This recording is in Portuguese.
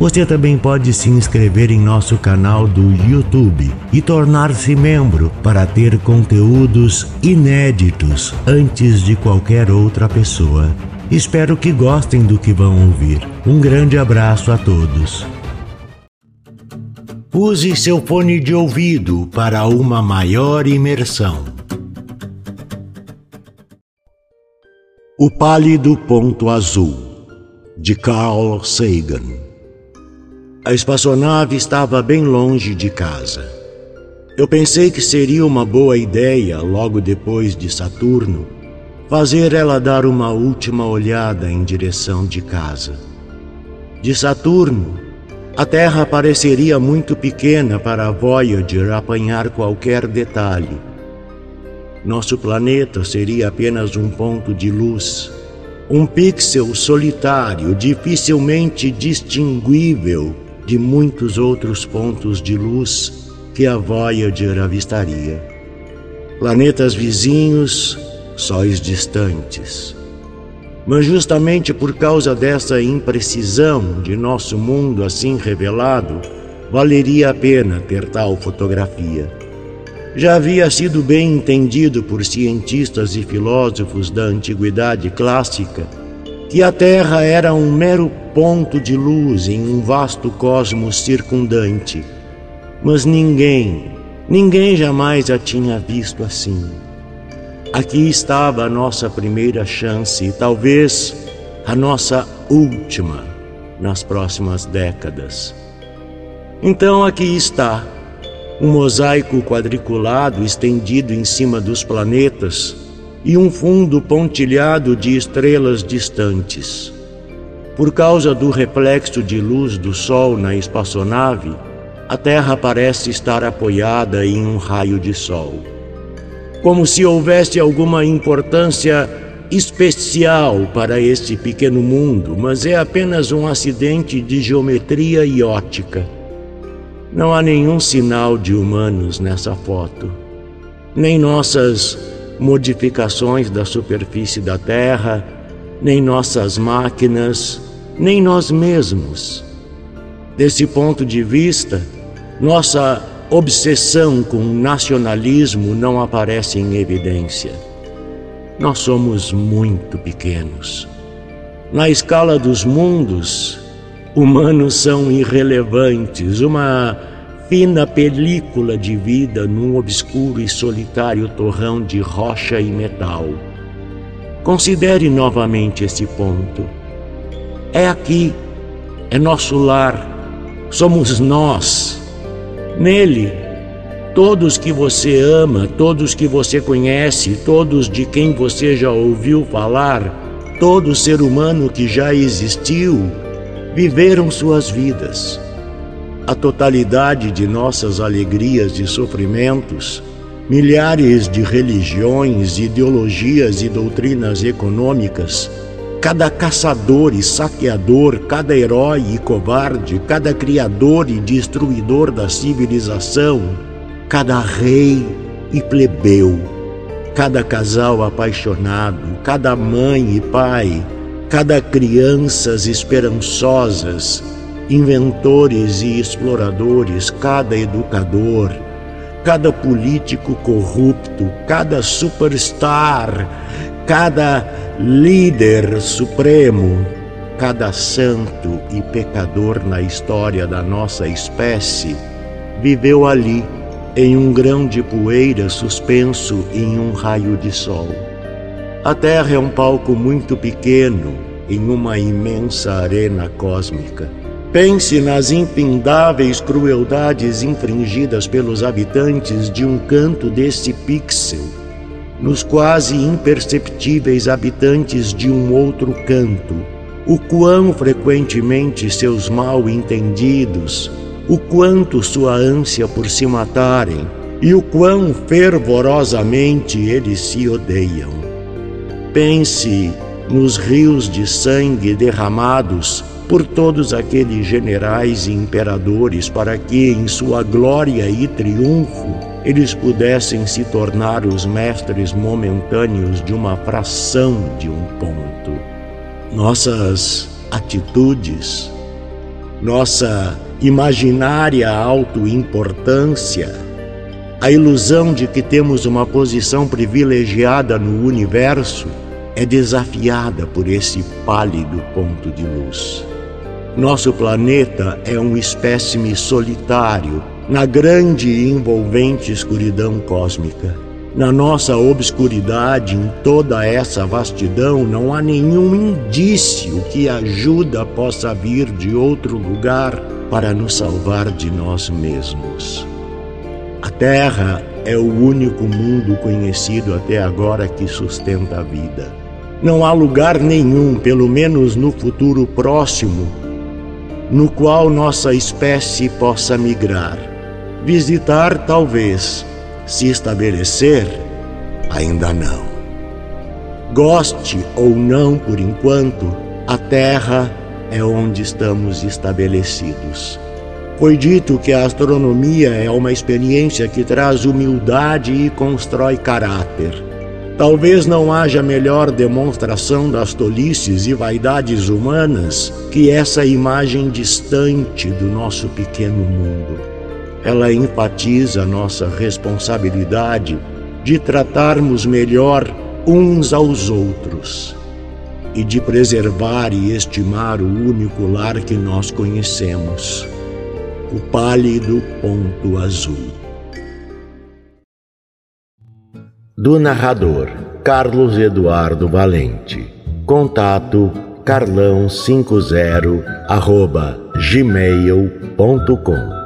Você também pode se inscrever em nosso canal do YouTube e tornar-se membro para ter conteúdos inéditos antes de qualquer outra pessoa. Espero que gostem do que vão ouvir. Um grande abraço a todos. Use seu fone de ouvido para uma maior imersão. O Pálido Ponto Azul, de Carl Sagan. A espaçonave estava bem longe de casa. Eu pensei que seria uma boa ideia, logo depois de Saturno, fazer ela dar uma última olhada em direção de casa. De Saturno, a Terra pareceria muito pequena para a Voyager apanhar qualquer detalhe. Nosso planeta seria apenas um ponto de luz, um pixel solitário, dificilmente distinguível de muitos outros pontos de luz que a Voyager avistaria. Planetas vizinhos, sóis distantes. Mas justamente por causa dessa imprecisão de nosso mundo assim revelado, valeria a pena ter tal fotografia. Já havia sido bem entendido por cientistas e filósofos da antiguidade clássica que a Terra era um mero ponto de luz em um vasto cosmos circundante. Mas ninguém, ninguém jamais a tinha visto assim. Aqui estava a nossa primeira chance e talvez a nossa última nas próximas décadas. Então aqui está, um mosaico quadriculado estendido em cima dos planetas e um fundo pontilhado de estrelas distantes. Por causa do reflexo de luz do Sol na espaçonave, a Terra parece estar apoiada em um raio de Sol. Como se houvesse alguma importância especial para este pequeno mundo, mas é apenas um acidente de geometria e ótica. Não há nenhum sinal de humanos nessa foto, nem nossas modificações da superfície da Terra, nem nossas máquinas, nem nós mesmos. Desse ponto de vista, nossa obsessão com o nacionalismo não aparece em evidência. Nós somos muito pequenos. Na escala dos mundos, humanos são irrelevantes, uma fina película de vida num obscuro e solitário torrão de rocha e metal. Considere novamente esse ponto. É aqui, é nosso lar, somos nós. Nele, todos que você ama, todos que você conhece, todos de quem você já ouviu falar, todo ser humano que já existiu, viveram suas vidas a totalidade de nossas alegrias e sofrimentos, milhares de religiões, ideologias e doutrinas econômicas, cada caçador e saqueador, cada herói e covarde, cada criador e destruidor da civilização, cada rei e plebeu, cada casal apaixonado, cada mãe e pai, cada crianças esperançosas, inventores e exploradores, cada educador, cada político corrupto, cada superstar, cada líder supremo, cada santo e pecador na história da nossa espécie viveu ali, em um grão de poeira suspenso em um raio de sol. A Terra é um palco muito pequeno em uma imensa arena cósmica. Pense nas impindáveis crueldades infringidas pelos habitantes de um canto desse pixel, nos quase imperceptíveis habitantes de um outro canto, o quão frequentemente seus mal entendidos, o quanto sua ânsia por se matarem, e o quão fervorosamente eles se odeiam. Pense nos rios de sangue derramados por todos aqueles generais e imperadores para que, em sua glória e triunfo, eles pudessem se tornar os mestres momentâneos de uma fração de um ponto. Nossas atitudes, nossa imaginária autoimportância, a ilusão de que temos uma posição privilegiada no universo é desafiada por esse pálido ponto de luz. Nosso planeta é um espécime solitário na grande e envolvente escuridão cósmica. Na nossa obscuridade, em toda essa vastidão, não há nenhum indício que ajuda possa vir de outro lugar para nos salvar de nós mesmos. A Terra é o único mundo conhecido até agora que sustenta a vida. Não há lugar nenhum, pelo menos no futuro próximo, no qual nossa espécie possa migrar. Visitar, talvez, se estabelecer, ainda não. Goste ou não por enquanto, a Terra é onde estamos estabelecidos. Foi dito que a astronomia é uma experiência que traz humildade e constrói caráter. Talvez não haja melhor demonstração das tolices e vaidades humanas que essa imagem distante do nosso pequeno mundo. Ela enfatiza nossa responsabilidade de tratarmos melhor uns aos outros e de preservar e estimar o único lar que nós conhecemos, o pálido ponto azul. Do narrador Carlos Eduardo Valente. Contato carlão50 arroba gmail.com